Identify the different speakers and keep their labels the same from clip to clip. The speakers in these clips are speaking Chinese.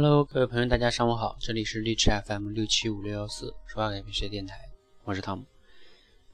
Speaker 1: Hello，各位朋友，大家上午好，这里是荔枝 FM 六七五六幺四说话改变学电台，我是汤姆。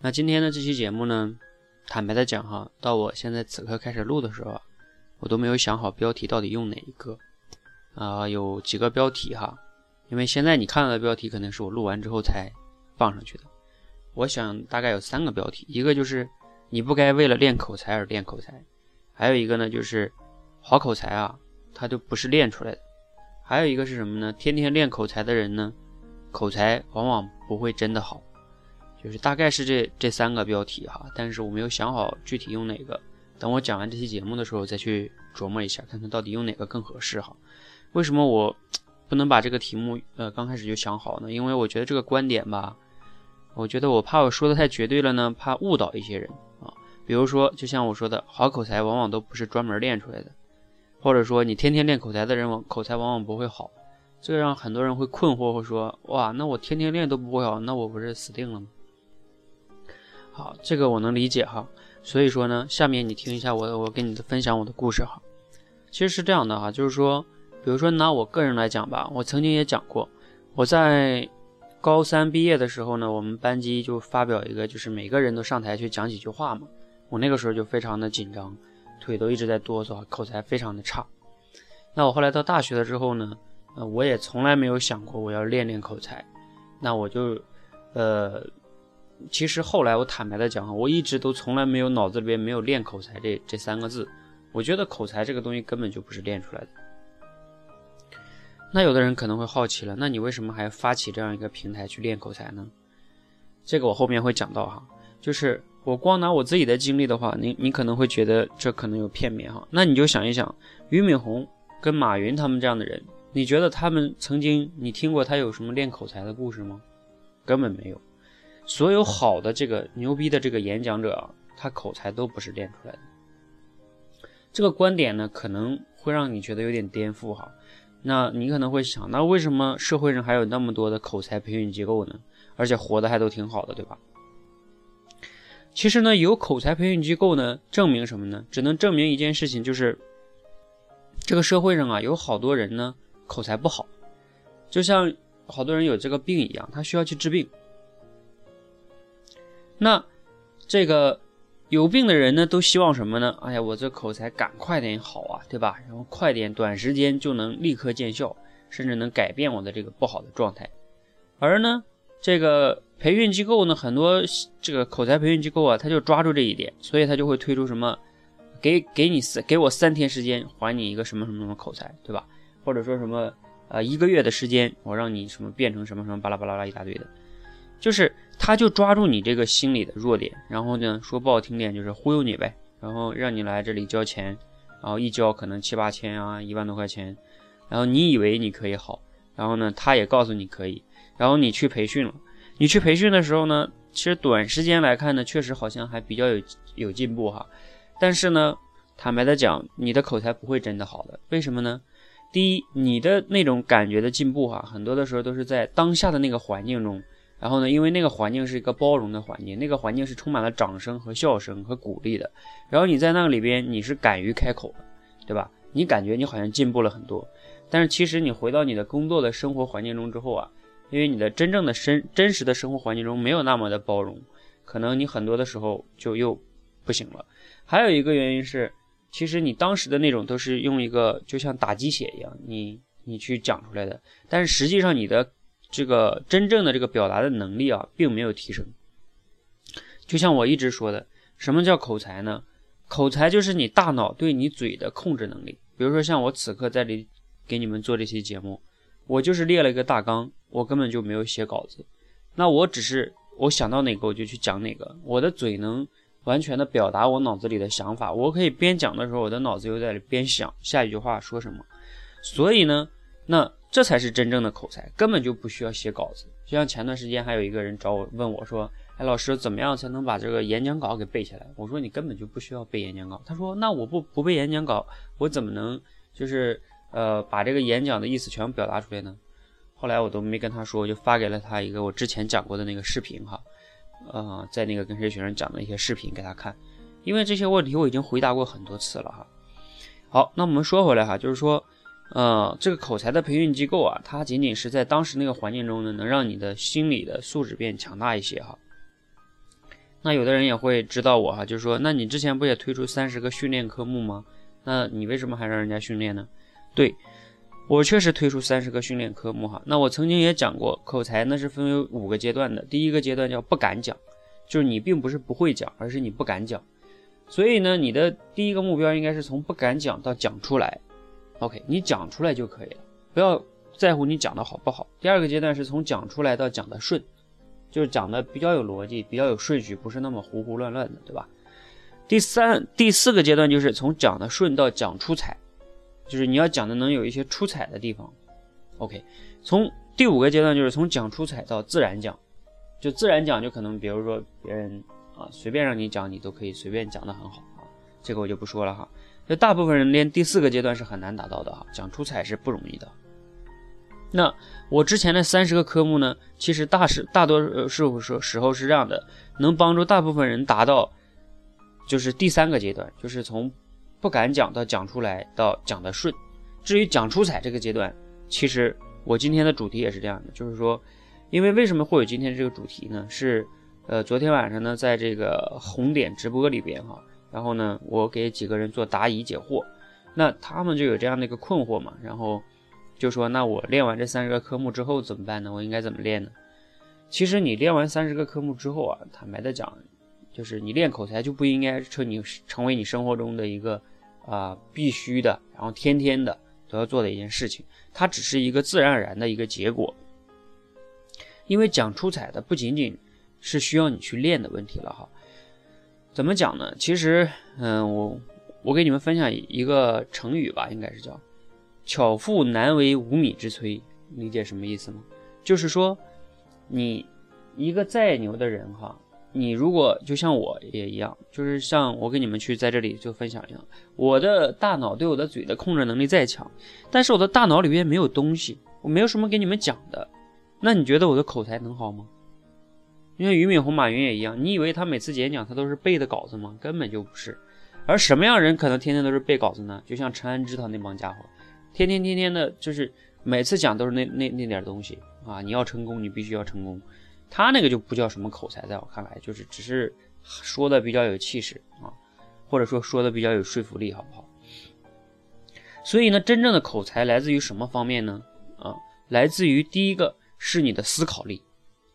Speaker 1: 那今天的这期节目呢，坦白的讲哈，到我现在此刻开始录的时候，我都没有想好标题到底用哪一个啊，有几个标题哈，因为现在你看到的标题可能是我录完之后才放上去的。我想大概有三个标题，一个就是你不该为了练口才而练口才，还有一个呢就是好口才啊，它就不是练出来的。还有一个是什么呢？天天练口才的人呢，口才往往不会真的好，就是大概是这这三个标题哈。但是我没有想好具体用哪个，等我讲完这期节目的时候再去琢磨一下，看看到底用哪个更合适哈。为什么我不能把这个题目呃刚开始就想好呢？因为我觉得这个观点吧，我觉得我怕我说的太绝对了呢，怕误导一些人啊。比如说，就像我说的，好口才往往都不是专门练出来的。或者说，你天天练口才的人，往口才往往不会好，这让很多人会困惑，会说：哇，那我天天练都不会好，那我不是死定了吗？好，这个我能理解哈。所以说呢，下面你听一下我我跟你的分享我的故事哈。其实是这样的哈，就是说，比如说拿我个人来讲吧，我曾经也讲过，我在高三毕业的时候呢，我们班级就发表一个，就是每个人都上台去讲几句话嘛。我那个时候就非常的紧张。腿都一直在哆嗦，口才非常的差。那我后来到大学了之后呢，呃，我也从来没有想过我要练练口才。那我就，呃，其实后来我坦白的讲哈，我一直都从来没有脑子里边没有练口才这这三个字。我觉得口才这个东西根本就不是练出来的。那有的人可能会好奇了，那你为什么还发起这样一个平台去练口才呢？这个我后面会讲到哈，就是。我光拿我自己的经历的话，你你可能会觉得这可能有片面哈。那你就想一想，俞敏洪跟马云他们这样的人，你觉得他们曾经你听过他有什么练口才的故事吗？根本没有。所有好的这个牛逼的这个演讲者啊，他口才都不是练出来的。这个观点呢，可能会让你觉得有点颠覆哈。那你可能会想，那为什么社会上还有那么多的口才培训机构呢？而且活得还都挺好的，对吧？其实呢，有口才培训机构呢，证明什么呢？只能证明一件事情，就是这个社会上啊，有好多人呢，口才不好，就像好多人有这个病一样，他需要去治病。那这个有病的人呢，都希望什么呢？哎呀，我这口才赶快点好啊，对吧？然后快点，短时间就能立刻见效，甚至能改变我的这个不好的状态。而呢，这个。培训机构呢，很多这个口才培训机构啊，他就抓住这一点，所以他就会推出什么，给给你三给我三天时间还你一个什么什么什么口才，对吧？或者说什么呃一个月的时间，我让你什么变成什么什么巴拉巴拉拉一大堆的，就是他就抓住你这个心理的弱点，然后呢说不好听点就是忽悠你呗，然后让你来这里交钱，然后一交可能七八千啊一万多块钱，然后你以为你可以好，然后呢他也告诉你可以，然后你去培训了。你去培训的时候呢，其实短时间来看呢，确实好像还比较有有进步哈。但是呢，坦白的讲，你的口才不会真的好的。为什么呢？第一，你的那种感觉的进步哈，很多的时候都是在当下的那个环境中。然后呢，因为那个环境是一个包容的环境，那个环境是充满了掌声和笑声和鼓励的。然后你在那个里边，你是敢于开口的，对吧？你感觉你好像进步了很多。但是其实你回到你的工作的生活环境中之后啊。因为你的真正的生真实的生活环境中没有那么的包容，可能你很多的时候就又不行了。还有一个原因是，其实你当时的那种都是用一个就像打鸡血一样，你你去讲出来的，但是实际上你的这个真正的这个表达的能力啊，并没有提升。就像我一直说的，什么叫口才呢？口才就是你大脑对你嘴的控制能力。比如说像我此刻在这里给你们做这期节目。我就是列了一个大纲，我根本就没有写稿子，那我只是我想到哪个我就去讲哪个，我的嘴能完全的表达我脑子里的想法，我可以边讲的时候，我的脑子又在里边想下一句话说什么，所以呢，那这才是真正的口才，根本就不需要写稿子。就像前段时间还有一个人找我问我说，哎，老师怎么样才能把这个演讲稿给背下来？我说你根本就不需要背演讲稿。他说那我不不背演讲稿，我怎么能就是？呃，把这个演讲的意思全部表达出来呢。后来我都没跟他说，我就发给了他一个我之前讲过的那个视频哈，呃，在那个跟谁学生讲的一些视频给他看。因为这些问题我已经回答过很多次了哈。好，那我们说回来哈，就是说，呃，这个口才的培训机构啊，它仅仅是在当时那个环境中呢，能让你的心理的素质变强大一些哈。那有的人也会知道我哈，就是说，那你之前不也推出三十个训练科目吗？那你为什么还让人家训练呢？对我确实推出三十个训练科目哈。那我曾经也讲过，口才那是分为五个阶段的。第一个阶段叫不敢讲，就是你并不是不会讲，而是你不敢讲。所以呢，你的第一个目标应该是从不敢讲到讲出来。OK，你讲出来就可以了，不要在乎你讲的好不好。第二个阶段是从讲出来到讲的顺，就是讲的比较有逻辑，比较有顺序，不是那么胡胡乱乱的，对吧？第三、第四个阶段就是从讲的顺到讲出彩，就是你要讲的能有一些出彩的地方。OK，从第五个阶段就是从讲出彩到自然讲，就自然讲就可能比如说别人啊随便让你讲，你都可以随便讲的很好啊，这个我就不说了哈。就大部分人连第四个阶段是很难达到的哈，讲出彩是不容易的。那我之前的三十个科目呢，其实大是大多数时时候是这样的，能帮助大部分人达到，就是第三个阶段，就是从不敢讲到讲出来到讲的顺。至于讲出彩这个阶段，其实我今天的主题也是这样的，就是说，因为为什么会有今天这个主题呢？是呃昨天晚上呢，在这个红点直播里边哈。然后呢，我给几个人做答疑解惑，那他们就有这样的一个困惑嘛，然后就说，那我练完这三十个科目之后怎么办呢？我应该怎么练呢？其实你练完三十个科目之后啊，坦白的讲，就是你练口才就不应该成你成为你生活中的一个啊必须的，然后天天的都要做的一件事情，它只是一个自然而然的一个结果。因为讲出彩的不仅仅是需要你去练的问题了哈。怎么讲呢？其实，嗯，我我给你们分享一个成语吧，应该是叫“巧妇难为无米之炊”，理解什么意思吗？就是说，你一个再牛的人哈，你如果就像我也一样，就是像我给你们去在这里就分享一样，我的大脑对我的嘴的控制能力再强，但是我的大脑里面没有东西，我没有什么给你们讲的，那你觉得我的口才能好吗？因为俞敏洪、马云也一样，你以为他每次演讲他都是背的稿子吗？根本就不是。而什么样人可能天天都是背稿子呢？就像陈安之他那帮家伙，天天天天的，就是每次讲都是那那那点东西啊！你要成功，你必须要成功。他那个就不叫什么口才，在我看来，就是只是说的比较有气势啊，或者说说的比较有说服力，好不好？所以呢，真正的口才来自于什么方面呢？啊，来自于第一个是你的思考力。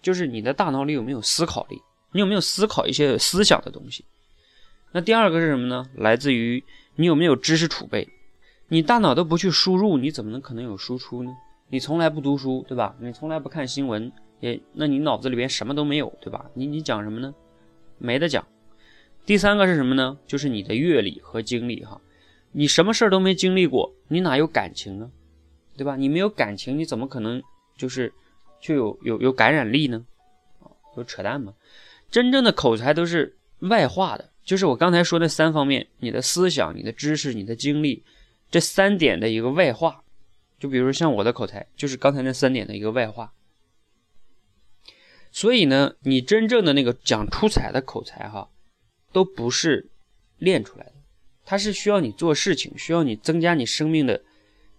Speaker 1: 就是你的大脑里有没有思考力，你有没有思考一些思想的东西？那第二个是什么呢？来自于你有没有知识储备？你大脑都不去输入，你怎么能可能有输出呢？你从来不读书，对吧？你从来不看新闻，也那你脑子里边什么都没有，对吧？你你讲什么呢？没得讲。第三个是什么呢？就是你的阅历和经历哈，你什么事儿都没经历过，你哪有感情呢？对吧？你没有感情，你怎么可能就是？就有有有感染力呢，啊，有扯淡吗？真正的口才都是外化的，就是我刚才说那三方面：你的思想、你的知识、你的经历，这三点的一个外化。就比如像我的口才，就是刚才那三点的一个外化。所以呢，你真正的那个讲出彩的口才，哈，都不是练出来的，它是需要你做事情，需要你增加你生命的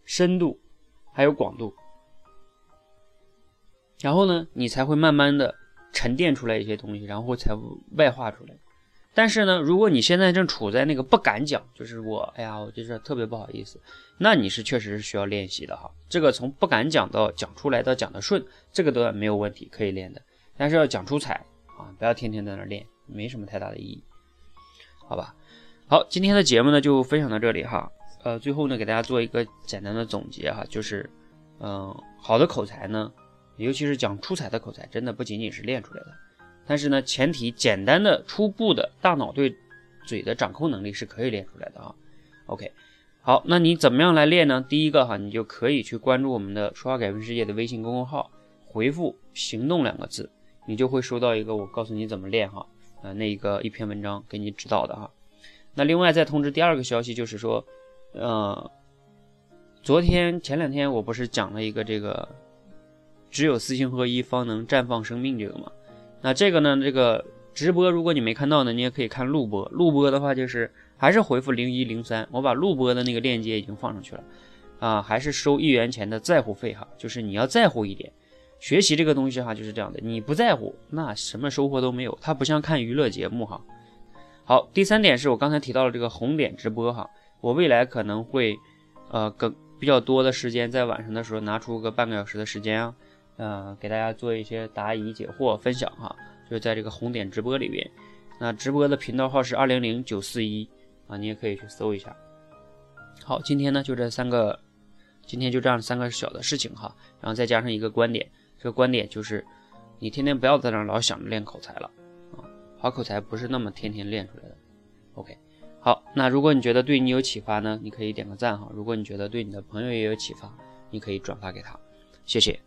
Speaker 1: 深度还有广度。然后呢，你才会慢慢的沉淀出来一些东西，然后才外化出来。但是呢，如果你现在正处在那个不敢讲，就是我，哎呀，我就是特别不好意思，那你是确实是需要练习的哈。这个从不敢讲到讲出来到讲的顺，这个都没有问题，可以练的。但是要讲出彩啊，不要天天在那练，没什么太大的意义，好吧？好，今天的节目呢就分享到这里哈。呃，最后呢给大家做一个简单的总结哈，就是，嗯，好的口才呢。尤其是讲出彩的口才，真的不仅仅是练出来的。但是呢，前提简单的、初步的大脑对嘴的掌控能力是可以练出来的啊。OK，好，那你怎么样来练呢？第一个哈，你就可以去关注我们的“说话改变世界”的微信公众号，回复“行动”两个字，你就会收到一个我告诉你怎么练哈，呃，那一个一篇文章给你指导的哈。那另外再通知第二个消息，就是说，呃，昨天前两天我不是讲了一个这个。只有四星合一，方能绽放生命，这个嘛，那这个呢？这个直播，如果你没看到呢，你也可以看录播。录播的话，就是还是回复零一零三，我把录播的那个链接已经放上去了。啊，还是收一元钱的在乎费哈，就是你要在乎一点。学习这个东西哈，就是这样的，你不在乎，那什么收获都没有。它不像看娱乐节目哈。好，第三点是我刚才提到了这个红点直播哈，我未来可能会呃更比较多的时间在晚上的时候拿出个半个小时的时间啊，呃给大家做一些答疑解惑分享哈，就是在这个红点直播里边。那直播的频道号是二零零九四一啊，你也可以去搜一下。好，今天呢就这三个。今天就这样三个小的事情哈，然后再加上一个观点，这个观点就是，你天天不要在那老想着练口才了啊，好口才不是那么天天练出来的。OK，好，那如果你觉得对你有启发呢，你可以点个赞哈；如果你觉得对你的朋友也有启发，你可以转发给他，谢谢。